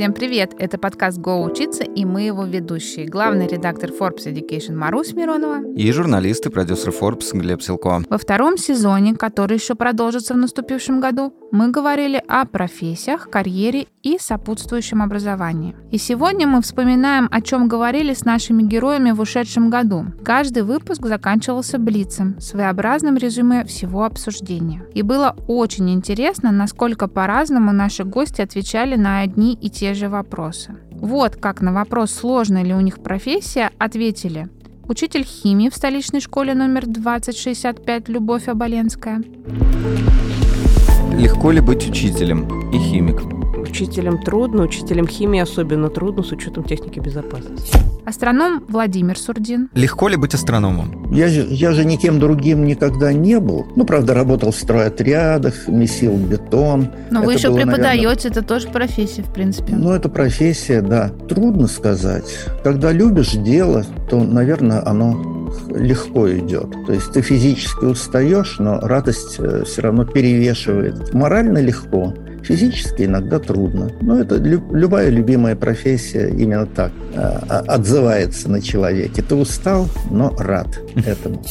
Всем привет! Это подкаст «Го учиться» и мы его ведущие. Главный редактор Forbes Education Марусь Миронова. И журналист и продюсер Forbes Глеб Силко. Во втором сезоне, который еще продолжится в наступившем году, мы говорили о профессиях, карьере и сопутствующем образовании. И сегодня мы вспоминаем, о чем говорили с нашими героями в ушедшем году. Каждый выпуск заканчивался блицем, своеобразным резюме всего обсуждения. И было очень интересно, насколько по-разному наши гости отвечали на одни и те же вопросы. Вот как на вопрос, сложная ли у них профессия, ответили учитель химии в столичной школе номер 2065 Любовь Оболенская. Легко ли быть учителем и химиком? Учителем трудно, учителем химии особенно трудно с учетом техники безопасности. Астроном Владимир Сурдин. Легко ли быть астрономом? Я же, я же никем другим никогда не был. Ну, правда, работал в стройотрядах, месил бетон. Но это вы еще было, преподаете, наверное... это тоже профессия, в принципе. Ну, это профессия, да. Трудно сказать. Когда любишь дело, то, наверное, оно легко идет. То есть ты физически устаешь, но радость э, все равно перевешивает. Морально легко. Физически иногда трудно. Но это любая любимая профессия именно так а, отзывается на человеке. Ты устал, но рад этому.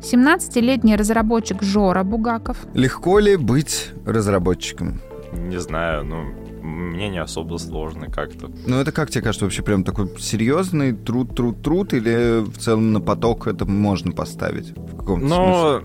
17-летний разработчик Жора Бугаков. Легко ли быть разработчиком? Не знаю, ну, мне не особо сложно как-то. Ну, это как тебе кажется, вообще прям такой серьезный труд, труд, труд, или в целом на поток это можно поставить? В каком-то ну,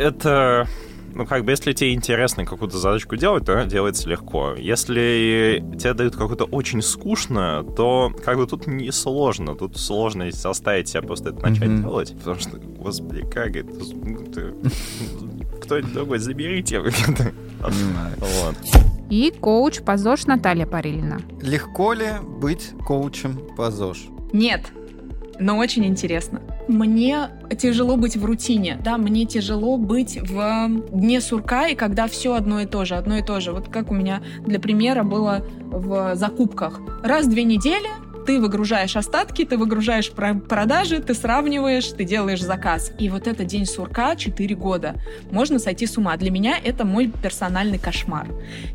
это ну, как бы, если тебе интересно какую-то задачку делать, то она делается легко. Если тебе дают какую-то очень скучно, то как бы тут не сложно. Тут сложно заставить себя просто это начать mm-hmm. делать. Потому что, господи, как это... Кто-нибудь другой, заберите. вот. И коуч по ЗОЖ Наталья Парилина. Легко ли быть коучем по ЗОЖ? Нет, но очень интересно. Мне тяжело быть в рутине, да, мне тяжело быть в дне сурка, и когда все одно и то же, одно и то же. Вот как у меня для примера было в закупках. Раз в две недели ты выгружаешь остатки, ты выгружаешь продажи, ты сравниваешь, ты делаешь заказ. И вот это день сурка 4 года. Можно сойти с ума. Для меня это мой персональный кошмар.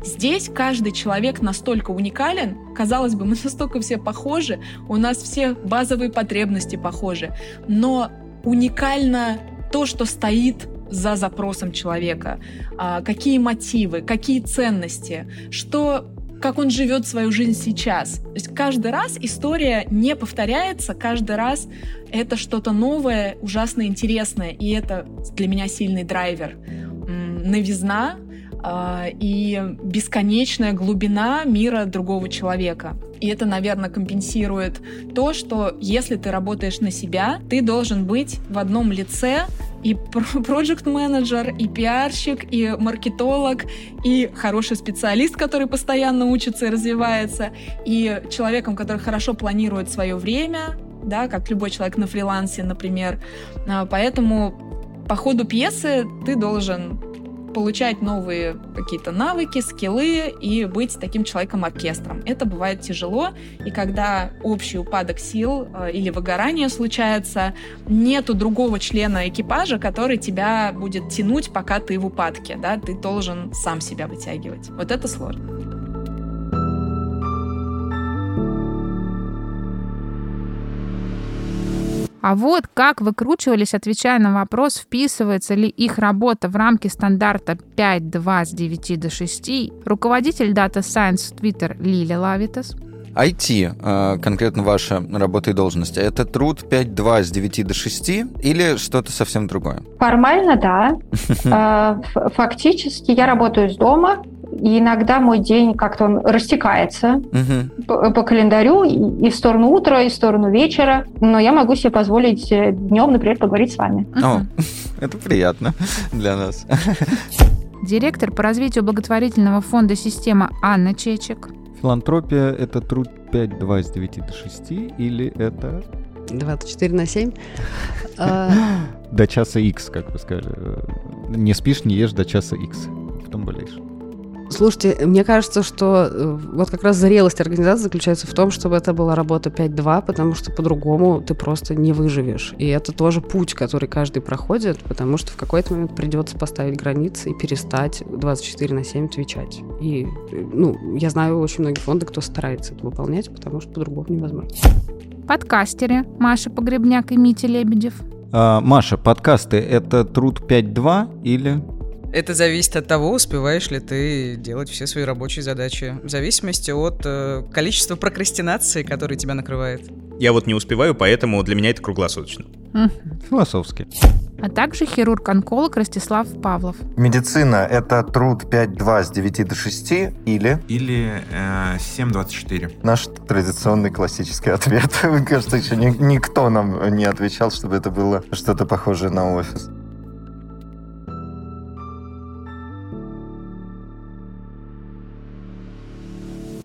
Здесь каждый человек настолько уникален, казалось бы, мы настолько все похожи, у нас все базовые потребности похожи, но уникально то, что стоит за запросом человека, а, какие мотивы, какие ценности, что как он живет свою жизнь сейчас. То есть каждый раз история не повторяется, каждый раз это что-то новое, ужасно интересное, и это для меня сильный драйвер. Новизна э, и бесконечная глубина мира другого человека. И это, наверное, компенсирует то, что если ты работаешь на себя, ты должен быть в одном лице и проект менеджер и пиарщик, и маркетолог, и хороший специалист, который постоянно учится и развивается, и человеком, который хорошо планирует свое время, да, как любой человек на фрилансе, например. А, поэтому по ходу пьесы ты должен получать новые какие-то навыки, скиллы и быть таким человеком-оркестром. Это бывает тяжело, и когда общий упадок сил э, или выгорание случается, нету другого члена экипажа, который тебя будет тянуть, пока ты в упадке, да, ты должен сам себя вытягивать. Вот это сложно. А вот как выкручивались, отвечая на вопрос, вписывается ли их работа в рамки стандарта 5.2 с 9 до 6, руководитель Data Science в Twitter Лиля Лавитас. IT, а, конкретно ваша работа и должность, это труд 5.2 с 9 до 6 или что-то совсем другое? Формально, да. А, фактически я работаю из дома, и иногда мой день как-то он растекается угу. по, по календарю и, и в сторону утра, и в сторону вечера. Но я могу себе позволить э, днем, например, поговорить с вами. О, это приятно для нас. Директор по развитию благотворительного фонда «Система» Анна Чечек. Филантропия – это труд 5-2 с 9 до 6 или это 24 на 7. До часа X, как вы сказали. Не спишь, не ешь до часа X. Потом болеешь. Слушайте, мне кажется, что э, вот как раз зрелость организации заключается в том, чтобы это была работа 5-2, потому что по-другому ты просто не выживешь. И это тоже путь, который каждый проходит, потому что в какой-то момент придется поставить границы и перестать 24 на 7 отвечать. И, ну, я знаю очень многие фонды, кто старается это выполнять, потому что по-другому невозможно. Подкастеры Маша Погребняк и Митя Лебедев. А, Маша, подкасты — это труд 5.2 или это зависит от того, успеваешь ли ты делать все свои рабочие задачи. В зависимости от э, количества прокрастинации, которое тебя накрывает. Я вот не успеваю, поэтому для меня это круглосуточно. Философски. А также хирург-онколог Ростислав Павлов. Медицина – это труд 5-2 с 9 до 6 или... Или э, 7-24. Наш традиционный классический ответ. Мне кажется, еще ни, никто нам не отвечал, чтобы это было что-то похожее на офис.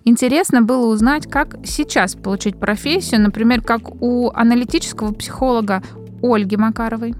Интересно было узнать, как сейчас получить профессию, например, как у аналитического психолога Ольги Макаровой.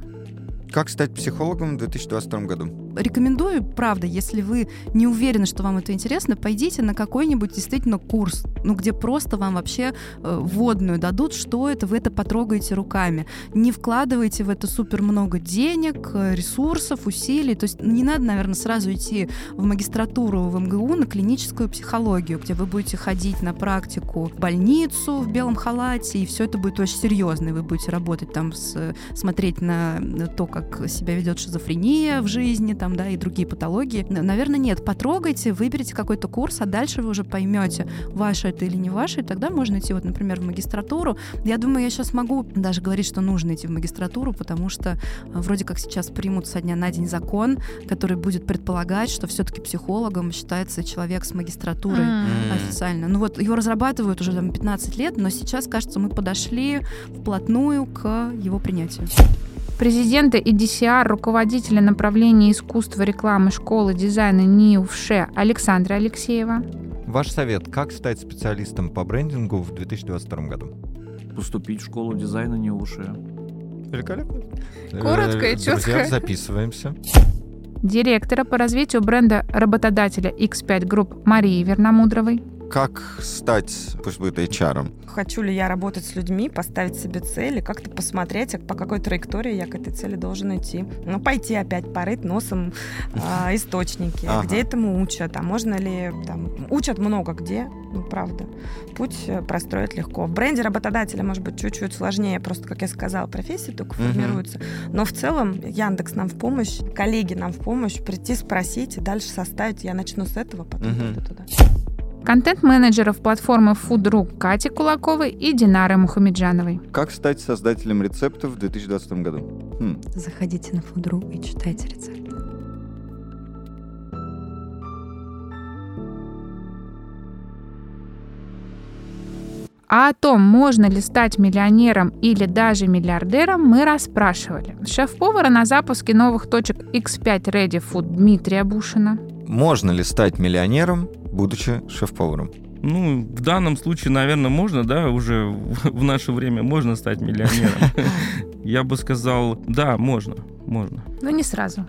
Как стать психологом в 2022 году? Рекомендую, правда, если вы не уверены, что вам это интересно, пойдите на какой-нибудь действительно курс, ну, где просто вам вообще э, вводную дадут, что это, вы это потрогаете руками. Не вкладывайте в это супер много денег, э, ресурсов, усилий. То есть не надо, наверное, сразу идти в магистратуру в МГУ на клиническую психологию, где вы будете ходить на практику в больницу в белом халате, и все это будет очень серьезно, и вы будете работать там, с, смотреть на то, как себя ведет шизофрения в жизни, там, да, и другие патологии. Наверное, нет. Потрогайте, выберите какой-то курс, а дальше вы уже поймете, ваше это или не ваше, и тогда можно идти, вот, например, в магистратуру. Я думаю, я сейчас могу даже говорить, что нужно идти в магистратуру, потому что э, вроде как сейчас примут со дня на день закон, который будет предполагать, что все-таки психологом считается человек с магистратурой mm. официально. Ну вот его разрабатывают уже там 15 лет, но сейчас, кажется, мы подошли вплотную к его принятию президента EDCR, руководителя направления искусства рекламы школы дизайна НИУ в ШЕ Александра Алексеева. Ваш совет, как стать специалистом по брендингу в 2022 году? Поступить в школу дизайна НИУ в ШЕ. Великолепно. Коротко и четко. Друзья, записываемся. Директора по развитию бренда работодателя X5 Group Марии Верномудровой как стать, пусть будет HR? Хочу ли я работать с людьми, поставить себе цели, как-то посмотреть, а по какой траектории я к этой цели должен идти. Ну, пойти опять порыть носом э, источники, ага. где этому учат, а можно ли, там, учат много где, ну, правда. Путь э, простроить легко. В бренде работодателя, может быть, чуть-чуть сложнее, просто, как я сказала, профессии только угу. формируются. Но в целом Яндекс нам в помощь, коллеги нам в помощь, прийти спросить и дальше составить. Я начну с этого, потом угу. пойду туда контент-менеджеров платформы Food.ru Кати Кулаковой и Динары Мухамеджановой. Как стать создателем рецептов в 2020 году? Хм. Заходите на Food.ru и читайте рецепты. А о том, можно ли стать миллионером или даже миллиардером, мы расспрашивали. Шеф-повара на запуске новых точек X5 Ready Food Дмитрия Бушина. Можно ли стать миллионером, будучи шеф-поваром? Ну, в данном случае, наверное, можно, да, уже в наше время можно стать миллионером. Я бы сказал, да, можно, можно. Но не сразу.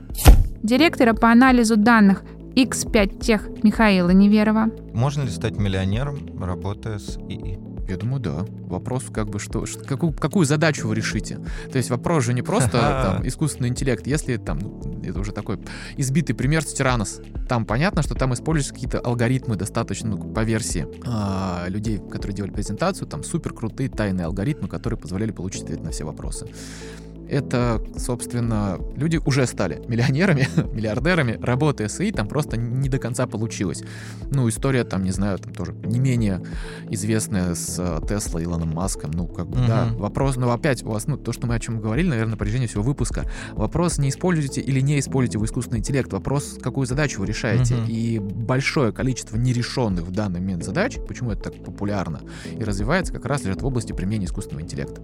Директора по анализу данных X5 Тех Михаила Неверова. Можно ли стать миллионером, работая с ИИ? Я думаю, да. Вопрос, как бы, что, что какую, какую задачу вы решите. То есть вопрос же не просто там, искусственный интеллект. Если там, это уже такой избитый пример с Тиранос. Там понятно, что там используются какие-то алгоритмы достаточно, ну, по версии а, людей, которые делали презентацию, там супер крутые тайные алгоритмы, которые позволяли получить ответ на все вопросы это, собственно, люди уже стали миллионерами, миллиардерами, работая с ИИ, там просто не до конца получилось. Ну, история там, не знаю, там тоже не менее известная с Тесла, Илоном Маском, ну, как бы, uh-huh. да, вопрос, но опять у вас, ну, то, что мы о чем говорили, наверное, на протяжении всего выпуска, вопрос, не используете или не используете вы искусственный интеллект, вопрос, какую задачу вы решаете, uh-huh. и большое количество нерешенных в данный момент задач, почему это так популярно и развивается, как раз лежит в области применения искусственного интеллекта.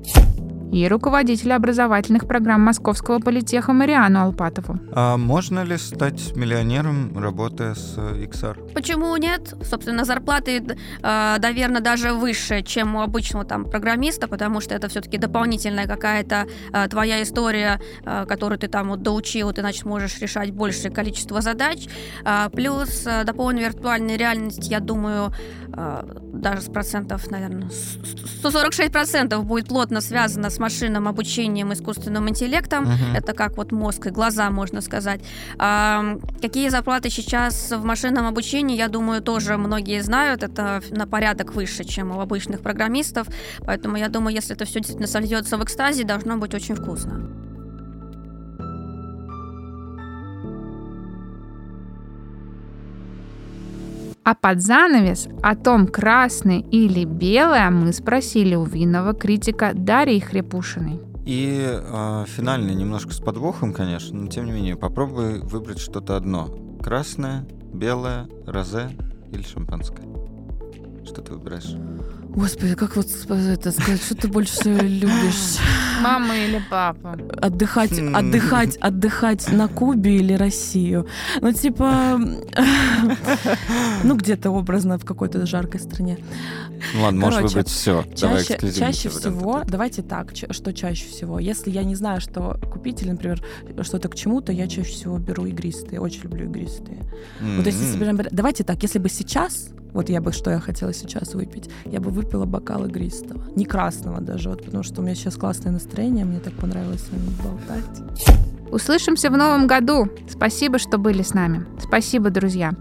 И руководителя образовательных программ Московского политеха Мариану Алпатову. А можно ли стать миллионером, работая с XR? Почему нет? Собственно, зарплаты, э, наверное, даже выше, чем у обычного там программиста, потому что это все-таки дополнительная какая-то э, твоя история, э, которую ты там вот доучил, ты, значит, можешь решать большее количество задач. Плюс дополненная виртуальная реальность, я думаю, даже с процентов, наверное, 146 процентов будет плотно связано с машинным обучением, искусственным интеллектом. Uh-huh. Это как вот мозг и глаза, можно сказать. А, какие зарплаты сейчас в машинном обучении, я думаю, тоже многие знают. Это на порядок выше, чем у обычных программистов. Поэтому я думаю, если это все действительно сольется в экстазе, должно быть очень вкусно. А под занавес о том, красное или белое, мы спросили у винного критика Дарьи Хрепушиной. И э, финальный немножко с подвохом, конечно, но тем не менее попробуй выбрать что-то одно. Красное, белое, розе или шампанское. Что ты выбираешь? Господи, как вот это сказать, что ты больше всего любишь? Мама или папа? Отдыхать, отдыхать, отдыхать на Кубе или Россию? Ну, типа, ну, где-то образно в какой-то жаркой стране. Ну, ладно, можешь выбрать все. Чаще, чаще всего, давайте так, что чаще всего. Если я не знаю, что купить, или, например, что-то к чему-то, я чаще всего беру игристые. Очень люблю игристые. Вот если, например, давайте так, если бы сейчас вот я бы, что я хотела сейчас выпить, я бы выпила бокал игристого. Не красного даже, вот, потому что у меня сейчас классное настроение, мне так понравилось с вами болтать. Услышимся в новом году. Спасибо, что были с нами. Спасибо, друзья.